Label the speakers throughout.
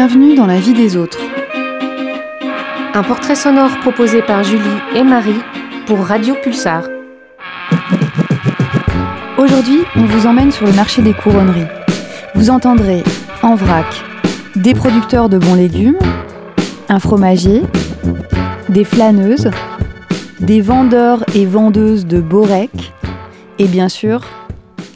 Speaker 1: Bienvenue dans la vie des autres.
Speaker 2: Un portrait sonore proposé par Julie et Marie pour Radio Pulsar.
Speaker 1: Aujourd'hui, on vous emmène sur le marché des couronneries. Vous entendrez en vrac des producteurs de bons légumes, un fromager, des flâneuses, des vendeurs et vendeuses de borek et bien sûr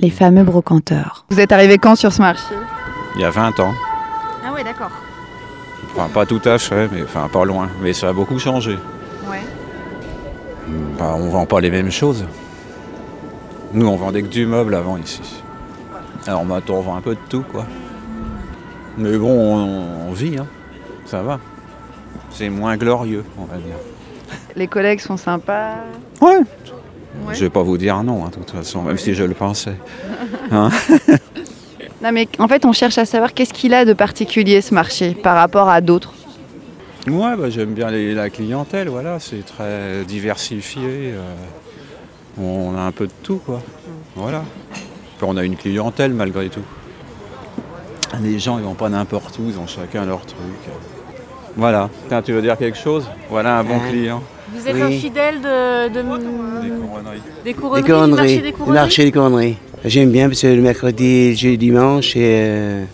Speaker 1: les fameux brocanteurs. Vous êtes arrivé quand sur ce marché?
Speaker 3: Il y a 20 ans.
Speaker 1: D'accord.
Speaker 3: Enfin, pas tout à fait, mais enfin, pas loin. Mais ça a beaucoup changé.
Speaker 1: Ouais.
Speaker 3: Bah, on vend pas les mêmes choses. Nous, on vendait que du meuble avant ici. Alors maintenant, on vend un peu de tout, quoi. Mais bon, on, on vit, hein. Ça va. C'est moins glorieux, on va dire.
Speaker 1: Les collègues sont sympas.
Speaker 3: Ouais.
Speaker 1: Ouais.
Speaker 3: Je vais pas vous dire non, hein, de toute façon, même si je le pensais. Hein
Speaker 1: Non mais en fait, on cherche à savoir qu'est-ce qu'il a de particulier ce marché par rapport à d'autres.
Speaker 3: Ouais, bah, j'aime bien les- la clientèle, voilà, c'est très diversifié. euh, on a un peu de tout, quoi. Voilà. Puis on a une clientèle malgré tout. Les gens, ils vont pas n'importe où, ils ont chacun leur truc. Voilà. Tiens, tu veux dire quelque chose? Voilà un bon client.
Speaker 4: Vous êtes
Speaker 5: Oui.
Speaker 4: un fidèle de, de-
Speaker 3: Des couronneries.
Speaker 4: des couronneries, du
Speaker 5: conneries,
Speaker 4: marché des
Speaker 5: le
Speaker 4: couronneries
Speaker 5: marché des conneries. J'aime bien parce que le mercredi, jeudi, dimanche, et, euh,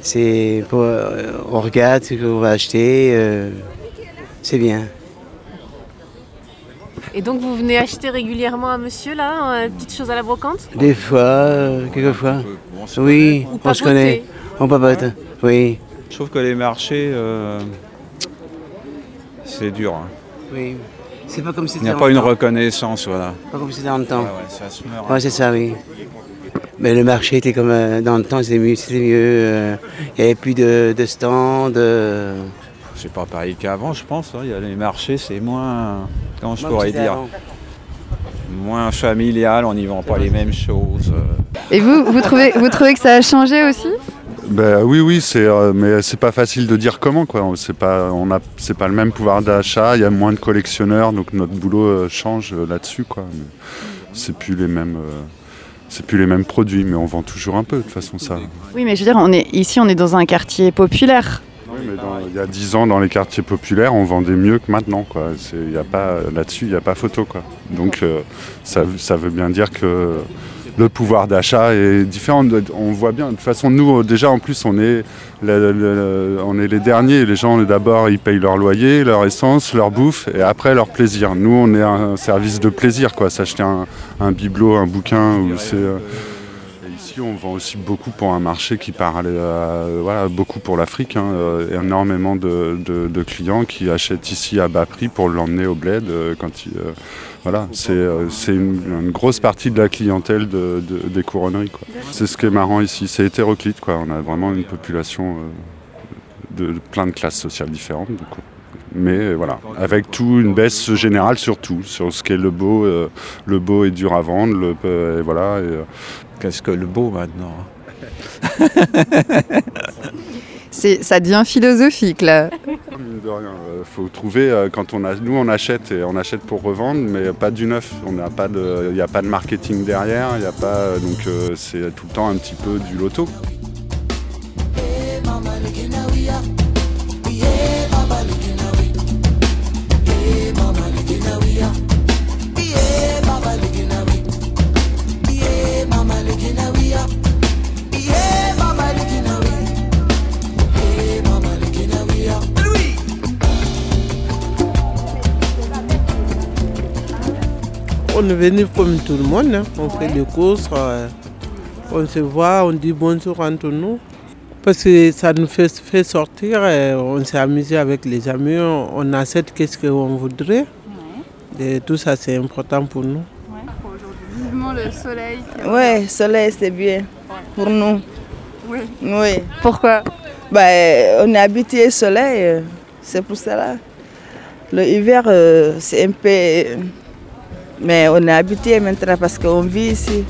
Speaker 5: c'est pour, euh, on regarde ce qu'on va acheter. euh, c'est bien.
Speaker 4: Et donc vous venez acheter régulièrement à monsieur là, une petite chose à la brocante?
Speaker 5: Des fois, euh, quelquefois. Oui,
Speaker 4: Ou
Speaker 5: on se connaît. On papote. Oui,
Speaker 3: Je trouve que les marchés, euh, c'est dur. hein.
Speaker 5: oui. C'est pas comme
Speaker 3: Il
Speaker 5: c'était
Speaker 3: n'y a pas une reconnaissance, voilà.
Speaker 5: Pas comme c'était dans le temps.
Speaker 3: ouais, ça se meurt.
Speaker 5: Ouais, c'est ça, oui. Mais le marché était comme euh, dans le temps, c'était mieux. C'était mieux. euh, Il n'y avait plus de, de stands. euh,
Speaker 3: C'est pas pareil qu'avant, je pense. hein. Il y a les marchés, c'est moins. Comment je pourrais dire?
Speaker 5: avant.
Speaker 3: Moins familial, on n'y vend pas les mêmes choses.
Speaker 1: Et vous, vous trouvez, vous trouvez que ça a changé aussi?
Speaker 6: Ben oui, oui, c'est, euh, mais c'est pas facile de dire comment quoi. C'est pas, on a, c'est pas le même pouvoir d'achat. Il y a moins de collectionneurs, donc notre boulot euh, change euh, là-dessus quoi. Mais c'est plus les mêmes, euh, c'est plus les mêmes produits, mais on vend toujours un peu de toute façon ça.
Speaker 1: Oui, mais je veux dire, on est ici, on est dans un quartier populaire.
Speaker 6: Oui, mais dans- il y a 10 ans, dans les quartiers populaires, on vendait mieux que maintenant quoi. C'est, il y a pas, là-dessus, il n'y a pas photo quoi. Donc ça, ça veut bien dire que le pouvoir d'achat est différent. On voit bien. De toute façon, nous, déjà, en plus, on est, on est les derniers. Les gens, d'abord, ils payent leur loyer, leur essence, leur bouffe, et après, leur plaisir. Nous, on est un service de plaisir, quoi. S'acheter un, bibelot, un bouquin, ou c'est. euh, ici, on vend aussi beaucoup pour un marché qui parle, euh, voilà, beaucoup pour l'Afrique. hein, euh, énormément de, clients qui achètent ici à bas prix pour l'emmener au bled. euh, quand ils, euh, voilà, c'est une, une grosse partie de la clientèle de- de- des couronneries. C'est ce qui est marrant ici. C'est hétéroclite. Quoi. On a vraiment une population de, plein de classes sociales différentes. Mais voilà, avec tout une baisse générale sur tout, sur ce qui est le beau, euh, le beau est dur à vendre, le, euh, et voilà. et, euh,
Speaker 3: Qu'est-ce que le beau maintenant hein?
Speaker 1: C'est, ça devient philosophique là.
Speaker 6: Mine de rien, euh, faut trouver euh, quand on a, nous on achète et on achète pour revendre, mais pas du neuf. On n'a pas de, il n'y a pas de marketing derrière, il a pas, donc euh, c'est tout le temps un petit peu du loto.
Speaker 7: On est venu comme tout le monde, hein. on fait des courses, euh, on se voit, on dit bonjour entre nous. Parce que ça nous fait, fait sortir, et on s'est amusé avec les amis, on, on achète qu'est-ce qu'on voudrait. Et tout ça c'est important pour nous.
Speaker 1: Vivement le soleil.
Speaker 8: Oui, soleil, c'est bien pour nous.
Speaker 1: Oui.
Speaker 8: Oui.
Speaker 1: Pourquoi?
Speaker 8: Bah, on est habitué au soleil, euh, c'est pour cela. Le hiver, euh, c'est un peu. Mais on est habitué maintenant parce qu'on vit ici.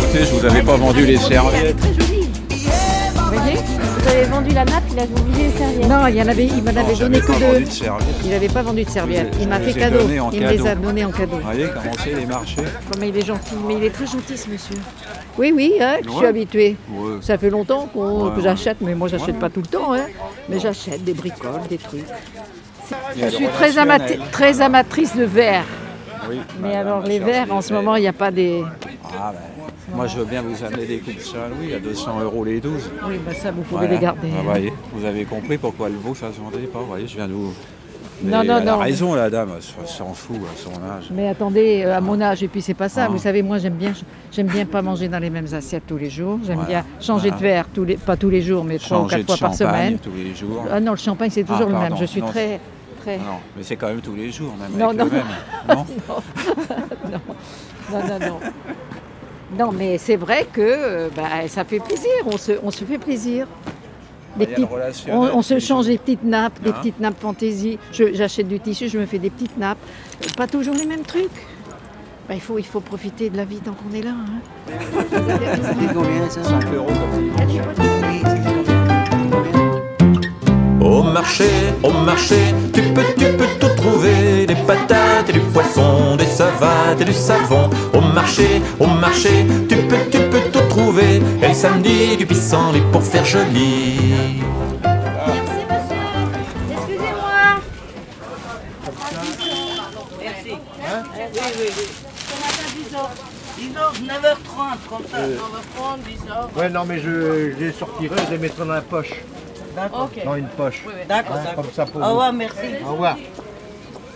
Speaker 3: Écoutez, je vous avais pas vendu les serviettes.
Speaker 4: Vous avez vendu la nappe, il a oublié les serviettes.
Speaker 9: Non, il y en avait, il m'en avait donné que deux.
Speaker 3: de.
Speaker 9: Il n'avait pas vendu de serviettes. Il m'a fait
Speaker 3: ai
Speaker 9: cadeau. Il me les a donnés en cadeau.
Speaker 3: Vous voyez comment c'est les marchés
Speaker 9: Mais il est gentil, mais il est très gentil ce monsieur. Oui, oui, hein, je suis
Speaker 3: Ouais.
Speaker 9: habituée.
Speaker 3: Ouais.
Speaker 9: Ça fait longtemps qu'on-
Speaker 3: Ouais,
Speaker 9: que
Speaker 3: ouais.
Speaker 9: j'achète, mais moi j'achète
Speaker 3: Ouais.
Speaker 9: pas tout le temps. Hein. Mais j'achète des bricoles, des trucs. Je suis très, amati-
Speaker 3: relationnel.
Speaker 9: très amatrice de verre.
Speaker 3: Oui,
Speaker 9: Mais alors les verres, en ce moment, il n'y a pas des...
Speaker 3: Ah ben, moi je veux bien vous amener des coupes Saint-Louis à 200 euros les 12.
Speaker 9: Oui, bah ça, vous pouvez
Speaker 3: Voilà.
Speaker 9: les garder.
Speaker 3: Ah, voyez, vous avez compris pourquoi le veau ça se vendait pas. Vous voyez, je viens de vous.
Speaker 9: Non,
Speaker 3: Mais
Speaker 9: non,
Speaker 3: elle a
Speaker 9: non.
Speaker 3: raison la dame, elle s'en fout à son âge.
Speaker 9: Mais attendez, euh, à mon âge, et puis c'est pas ça.
Speaker 3: Ah.
Speaker 9: Vous savez, moi j'aime bien, j'aime bien pas manger dans les mêmes assiettes tous les jours. J'aime
Speaker 3: Voilà.
Speaker 9: bien changer de
Speaker 3: Voilà.
Speaker 9: verre tous les, pas tous les jours, mais trois ou
Speaker 3: Changer
Speaker 9: quatre
Speaker 3: de
Speaker 9: fois par
Speaker 3: champagne
Speaker 9: semaine.
Speaker 3: tous les jours.
Speaker 9: Ah non, le champagne c'est toujours
Speaker 3: Ah,
Speaker 9: le même.
Speaker 3: pardon.
Speaker 9: Je suis
Speaker 3: Non,
Speaker 9: très, très.
Speaker 3: Non, mais c'est quand même tous les jours, même
Speaker 9: Non,
Speaker 3: avec
Speaker 9: non,
Speaker 3: le
Speaker 9: non.
Speaker 3: même. Non
Speaker 9: Non, non, non. Non, mais c'est vrai que euh, bah, ça fait plaisir. On se, on se fait plaisir. Des petites-
Speaker 3: relationnel,
Speaker 9: on, on se change des petites nappes, des
Speaker 3: Hein
Speaker 9: petites nappes fantaisie. J'achète du tissu, je me fais des petites nappes. Pas toujours les mêmes trucs. Bah, il, faut, il faut profiter de la vie tant qu'on est là. hein.
Speaker 5: C'est combien ça
Speaker 3: 5 euros comme
Speaker 10: Au marché, au marché, tu peux, tu peux tout trouver Des patates et du poisson, des savates et du savon Au marché, au marché, tu peux, tu peux tout trouver Et le samedi, du pissenlit pour faire joli
Speaker 4: Merci monsieur. Excusez-moi.
Speaker 11: Ouais, non, mais je, je les sortirai, je les mettrai dans la poche. Dans une poche.
Speaker 8: D'accord,
Speaker 11: Hein, Comme ça pour
Speaker 8: Au revoir, merci.
Speaker 11: Au revoir.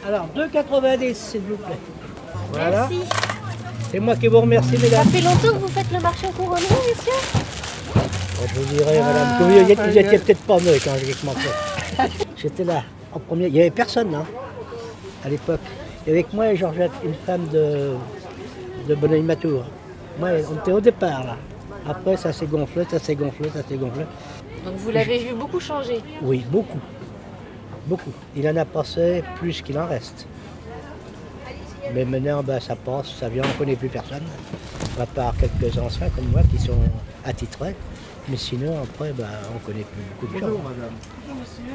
Speaker 12: Alors, 2,90 s'il vous plaît. Voilà.
Speaker 4: Merci.
Speaker 12: C'est moi qui vous remercie,
Speaker 4: Ça
Speaker 12: mesdames.
Speaker 4: fait longtemps que vous faites le marché aux couronneries, monsieur?
Speaker 12: Je vous dirai, madame, que vous y- étiez peut-être pas né quand j'ai commencé. J'étais là, en premier. Il n'y avait personne, hein, à l'époque. Et avec moi et Georgette, une femme de, de Bonneuil-Matour. Moi, on était au départ, là. Après, ça s'est gonflé, ça s'est gonflé, ça s'est gonflé.
Speaker 4: Donc vous l'avez vu beaucoup changer?
Speaker 12: Oui, beaucoup. Beaucoup. Il en a passé plus qu'il en reste. Mais maintenant, ben, ça passe, ça vient, on ne connaît plus personne. À part quelques anciens comme moi qui sont attitrés. Mais sinon, après, ben, on ne connaît plus beaucoup de gens.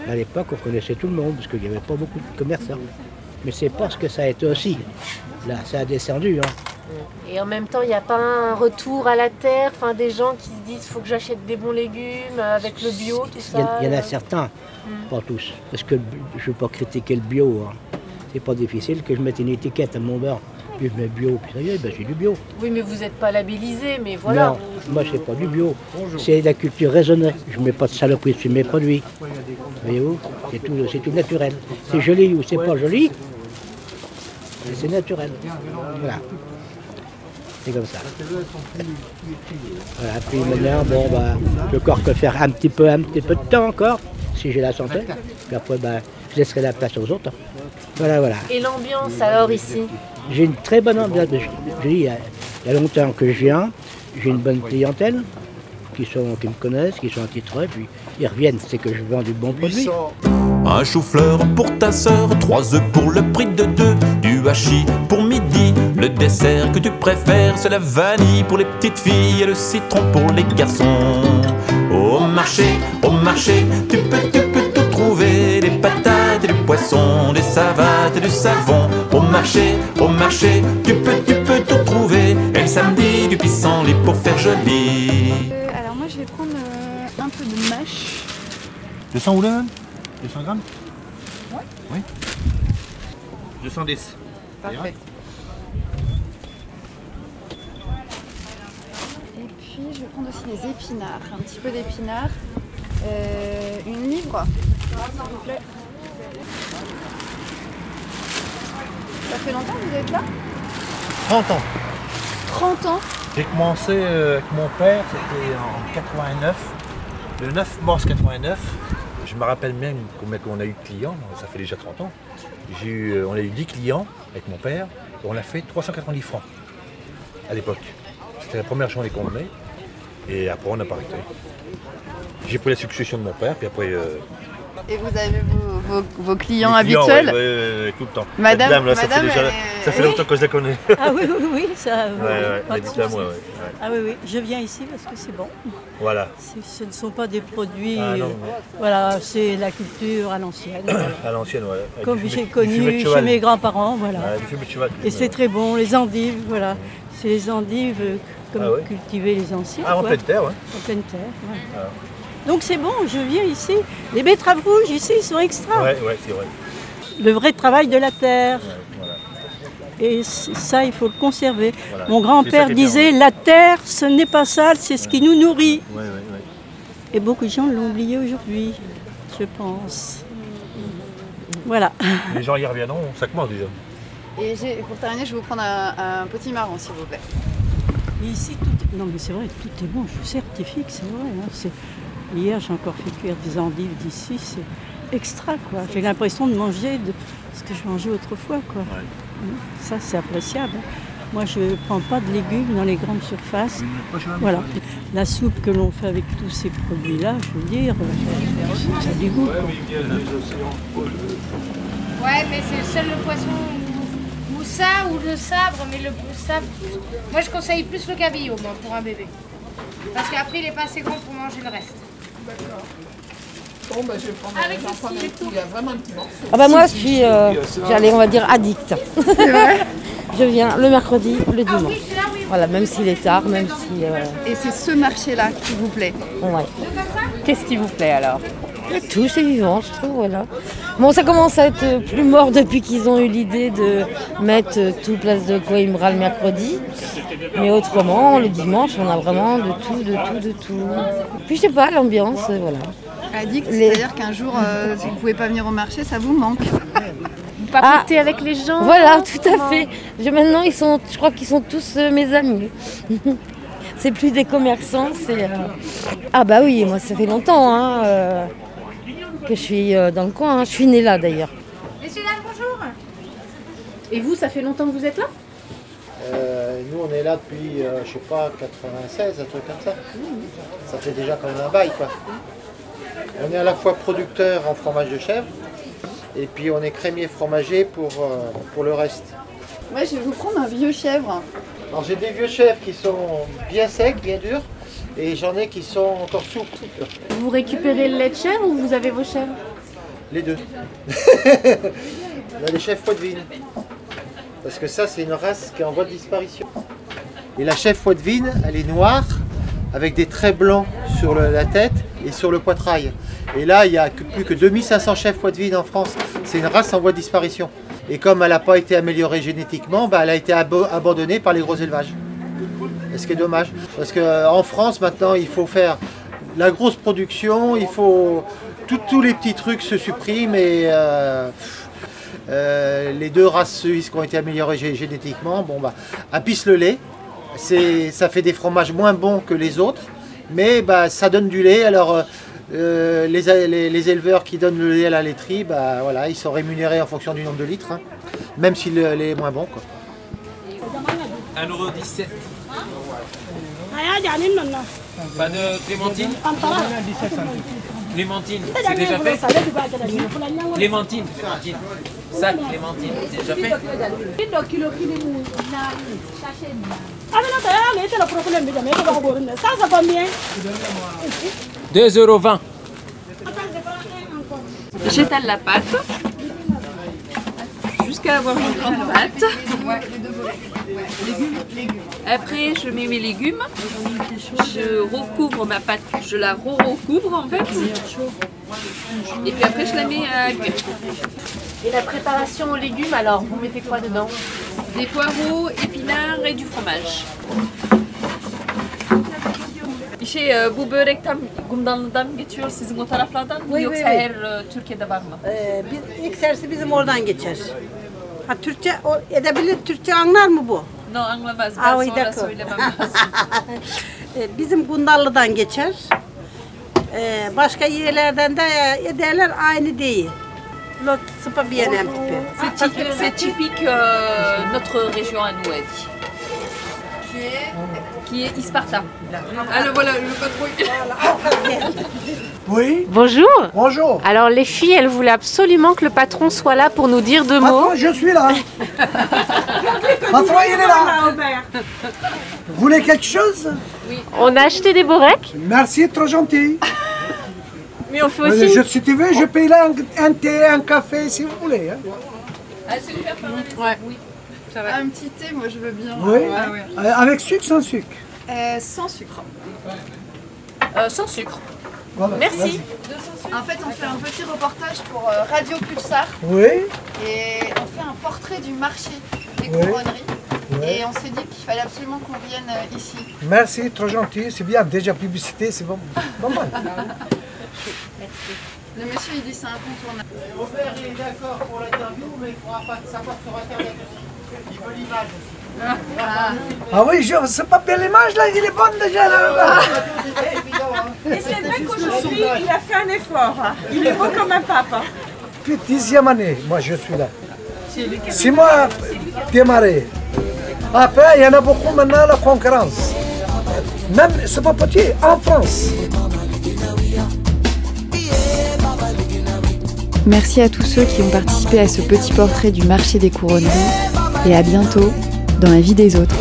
Speaker 12: À l'époque, on connaissait tout le monde, parce qu'il n'y avait pas beaucoup de commerçants. Mais c'est parce que ça a été aussi. Là, ça a descendu. Hein.
Speaker 4: Et en même temps, il n'y a pas un retour à la terre, enfin des gens qui se disent faut que j'achète des bons légumes avec le bio, tout
Speaker 12: Il y,
Speaker 4: ça.
Speaker 12: en- il y en a
Speaker 4: euh.
Speaker 12: certains, pas tous. Parce que je ne veux pas critiquer le bio. hein. C'est pas difficile que je mette une étiquette à mon beurre. Puis je mets bio, puis ça y est, ben, j'ai du bio.
Speaker 4: Oui, mais vous n'êtes pas labellisé, mais voilà.
Speaker 12: Non, moi c'est pas du bio. C'est la culture raisonnée. Je mets pas de saloperie sur mes produits. Voyez-vous C'est tout, c'est tout naturel. C'est joli ou c'est pas joli, c'est naturel. Voilà. C'est comme ça. Voilà, puis maintenant, bon, bah, je vais encore que faire un petit peu, un petit peu de temps encore, si j'ai la santé. Puis après, bah, je laisserai la place aux autres. Voilà, voilà.
Speaker 4: Et l'ambiance alors ici?
Speaker 12: J'ai une très bonne ambiance. Je, je dis, il y, a, il y a longtemps que je viens. J'ai une bonne clientèle qui, sont, qui me connaissent, qui sont attitrés. Puis ils reviennent, c'est que je vends du bon produit.
Speaker 10: Un chou-fleur pour ta sœur, trois œufs pour le prix de deux, du hachis pour midi. Le dessert que tu préfères, c'est la vanille pour les petites filles et le citron pour les garçons. Au marché, au marché, tu peux, tu peux tout trouver des patates et du poisson, des savates et du savon. Au marché, au marché, tu peux, tu peux tout trouver. Et le samedi, du pissenlit pour faire joli.
Speaker 1: Euh, alors moi je vais prendre euh, un peu de mâche.
Speaker 11: 200 ou là 200 grammes? Oui. 210.
Speaker 1: Parfait. Et puis je vais prendre aussi des épinards, un petit peu d'épinards. Euh, une livre, s'il vous plaît. Ça fait longtemps que vous êtes là?
Speaker 11: 30 ans.
Speaker 1: 30 ans?
Speaker 11: J'ai commencé euh, avec mon père, c'était en 89, le 9 mars 89. Je me rappelle même combien on a eu clients, ça fait déjà 30 ans. Eu, euh, on a eu 10 clients avec mon père et on a fait 390 francs à l'époque. C'était la première journée qu'on met et après on n'a pas arrêté. J'ai pris la succession de mon père, puis après euh,
Speaker 1: Et vous avez vos, vos- vos clients
Speaker 11: Les clients,
Speaker 1: habituels
Speaker 11: ouais, ouais, ouais, ouais, tout le temps.
Speaker 1: Madame-
Speaker 11: dame, là, ça,
Speaker 1: madame,
Speaker 11: fait déjà,
Speaker 1: elle est-
Speaker 11: ça fait longtemps que je la connais.
Speaker 13: Ah oui, oui, oui, ça.
Speaker 11: Ouais,
Speaker 13: oui,
Speaker 11: ouais,
Speaker 13: pas
Speaker 11: elle
Speaker 13: de
Speaker 11: habite à
Speaker 13: souci.
Speaker 11: moi, ouais. ouais.
Speaker 13: Ah oui, oui, je viens ici parce que c'est bon.
Speaker 11: Voilà.
Speaker 13: C'est- Ce ne sont pas des produits.
Speaker 11: Ah, non,
Speaker 13: euh. Voilà, c'est la culture à l'ancienne. voilà.
Speaker 11: À l'ancienne,
Speaker 13: Comme j'ai connu chez mes grands-parents, voilà. Et c'est très bon, les endives, voilà. C'est les endives euh, comme
Speaker 11: Ah
Speaker 13: cultivaient les anciens.
Speaker 11: Ah, en
Speaker 13: quoi.
Speaker 11: pleine terre.
Speaker 13: En pleine terre, voilà. Donc c'est bon, je viens ici. Les betteraves rouges ici, sont extra.
Speaker 11: Ouais, ouais, c'est vrai.
Speaker 13: Le vrai travail de la terre.
Speaker 11: Voilà.
Speaker 13: Et ça, il faut le conserver.
Speaker 11: Voilà.
Speaker 13: Mon grand-père
Speaker 11: bien,
Speaker 13: disait, la terre, ce n'est pas sale, c'est ce qui nous nourrit.
Speaker 11: Ouais, ouais, ouais.
Speaker 13: Et beaucoup de gens l'ont oublié aujourd'hui, je pense. Voilà.
Speaker 11: Les gens y reviendront, ça commence déjà.
Speaker 1: Et j'ai- pour terminer, je vais vous prendre un, un petit marron, s'il vous plaît.
Speaker 13: Et ici, tout est... Non, mais c'est vrai, tout est bon, je certifie que c'est vrai. hein. Hier, j'ai encore fait cuire des endives d'ici, c'est extra, quoi. J'ai l'impression de manger de ce que je mangeais autrefois, quoi. Ça, c'est appréciable. Moi, je ne prends pas de légumes dans les grandes surfaces. Voilà. La soupe que l'on fait avec tous ces produits-là, je veux dire, euh, ça a du goût. quoi.
Speaker 14: Ouais, mais c'est le seul le poisson ou, ou ça ou le sabre, mais le sabre. Moi, je conseille plus le cabillaud moi, pour un bébé. Parce qu'après, il est pas assez grand pour manger le reste.
Speaker 15: Bon, bah, je vais prendre
Speaker 14: Avec
Speaker 15: j'en
Speaker 14: le
Speaker 15: prends un petit, il y a vraiment un petit morceau.
Speaker 16: Ah bah moi je suis, euh, j'allais on va dire addict. je viens le mercredi, le dimanche. Voilà, même s'il est tard, même si. euh,
Speaker 1: Et c'est ce marché-là qui vous plaît
Speaker 16: ouais.
Speaker 1: Qu'est-ce qui vous plaît alors?
Speaker 16: Tout c'est vivant, je trouve, voilà. Bon, ça commence à être plus mort depuis qu'ils ont eu l'idée de mettre tout place de Coimbra le mercredi. Mais autrement, le dimanche, on a vraiment de tout, de tout, de tout. Puis je sais pas, l'ambiance, voilà.
Speaker 1: Addict,
Speaker 16: Les-
Speaker 1: c'est-à-dire qu'un jour, euh, si vous pouvez pas venir au marché, ça vous manque.
Speaker 2: Vous papotez avec les gens
Speaker 16: Ah. Voilà, tout à fait. Je, maintenant, ils sont, je crois qu'ils sont tous euh, mes amis. c'est plus des commerçants, c'est. euh, Ah bah oui, moi ça fait longtemps hein, euh, que je suis euh, dans le coin. hein. Je suis née là d'ailleurs.
Speaker 14: Messieurs, dames, bonjour.
Speaker 2: Et vous, ça fait longtemps que vous êtes là?
Speaker 17: Euh, nous, on est là depuis, euh, je sais pas, 96, un truc comme ça. Ça fait déjà quand même un bail, quoi. On est à la fois producteur en fromage de chèvre, et puis on est crémier fromager pour, euh, pour le reste.
Speaker 1: Ouais, je vais vous prendre un vieux chèvre.
Speaker 17: Alors j'ai des vieux chèvres qui sont bien secs, bien durs, et j'en ai qui sont encore souples.
Speaker 2: Vous récupérez le lait de chèvre ou vous avez vos chèvres
Speaker 17: Les deux. on a des chèvres poitevines. Parce que ça, c'est une race qui est en voie de disparition. Et la chèvre poitevine, elle est noire, avec des traits blancs sur le- la tête et sur le poitrail. Et là, il n'y a que- plus que 2500 chèvres poitevines en France. C'est une race en voie de disparition. Et comme elle n'a pas été améliorée génétiquement, bah, elle a été abandonnée par les gros élevages. Ce qui est dommage. Parce qu'en France, maintenant, il faut faire la grosse production, il faut. tous les petits trucs se suppriment et. euh, euh, les deux races suisses qui ont été améliorées gé- génétiquement, bon bah, à pisse le lait, ça fait des fromages moins bons que les autres, mais bah, ça donne du lait. Alors euh, euh, les, les- éleveurs qui donnent le lait à la laiterie, bah, voilà, ils sont rémunérés en fonction du nombre de litres, hein, même si le lait est moins bon. Quoi.
Speaker 18: 1,17€. Pas de clémentine Clémentine, c'est déjà fait Clémentine, Clémentine. Ça, Clémentine, c'est déjà fait.
Speaker 19: Ça, c'est combien
Speaker 18: 2,20€.
Speaker 20: J'étale la pâte. Jusqu'à avoir une grande pâte. Après, je mets mes légumes. Je recouvre ma pâte. Je la recouvre en fait. Et puis après, je la mets à cuire.
Speaker 2: Et la préparation aux légumes, alors, vous mettez quoi dedans?
Speaker 20: Des poireaux, épinards et du fromage. Şey, e, bu börekten Gumdanlı'dan geçiyor sizin o taraflardan mı
Speaker 21: Oui,
Speaker 20: yoksa
Speaker 21: oui,
Speaker 20: her e, Türkiye'de var mı?
Speaker 21: Ee, biz, ilk serisi bizim oradan geçer. Ha Türkçe o, edebilir, Türkçe anlar mı bu?
Speaker 20: No anlamaz. Ben
Speaker 21: oui,
Speaker 20: sonra söylemem lazım.
Speaker 21: Ee, bizim Gundallı'dan geçer. Ee, başka yerlerden de ederler aynı değil. Un petit peu.
Speaker 20: C'est typique, c'est typique, euh, notre région à nous, elle dit. Qui est Isparta. Ah, le voilà, le patrouille.
Speaker 22: Oui.
Speaker 14: Bonjour.
Speaker 22: Bonjour.
Speaker 14: Alors les filles, elles voulaient absolument que le patron soit là pour nous dire deux mots.
Speaker 22: Patron, je suis là. Patron, il est là. Vous voulez quelque chose?
Speaker 14: On a acheté des borecs.
Speaker 22: Merci, trop gentil.
Speaker 14: Mais on fait
Speaker 22: Euh,
Speaker 14: aussi.
Speaker 22: je, si tu veux, je paye là un, un thé, un café, si vous voulez. hein.
Speaker 20: Ah, c'est ouvert par la maison
Speaker 14: Ouais.
Speaker 20: Oui. Ça va.
Speaker 23: Un petit thé, moi je veux bien.
Speaker 22: Oui. Euh, avec sucre, sans sucre.
Speaker 23: Euh, sans sucre.
Speaker 14: Euh, sans sucre.
Speaker 22: Voilà,
Speaker 14: Merci.
Speaker 23: En fait, on fait un petit reportage pour Radio Pulsar.
Speaker 22: Oui.
Speaker 23: Et on fait un portrait du marché des
Speaker 22: Oui.
Speaker 23: couronneries.
Speaker 22: Oui.
Speaker 23: Et on s'est dit qu'il fallait absolument qu'on vienne ici.
Speaker 22: Merci, trop gentil. C'est bien. Déjà, publicité, c'est bon. Pas mal.
Speaker 23: Le monsieur, il dit c'est incontournable.
Speaker 17: Robert est d'accord pour l'interview, mais il ne pourra pas savoir sur Internet aussi.
Speaker 23: Ah.
Speaker 22: Ah oui, je, c'est pas bien l'image là, il est bon déjà là.
Speaker 21: Et c'est vrai qu'aujourd'hui, il a fait un effort. hein. Il est beau comme un pape. hein.
Speaker 22: Depuis dixième année, moi je suis là. C'est moi démarré. Après, il y en a beaucoup maintenant la concurrence. Même, c'est pas petit, en France.
Speaker 1: Merci à tous ceux qui ont participé à ce petit portrait du marché des couronneries et à bientôt dans la vie des autres.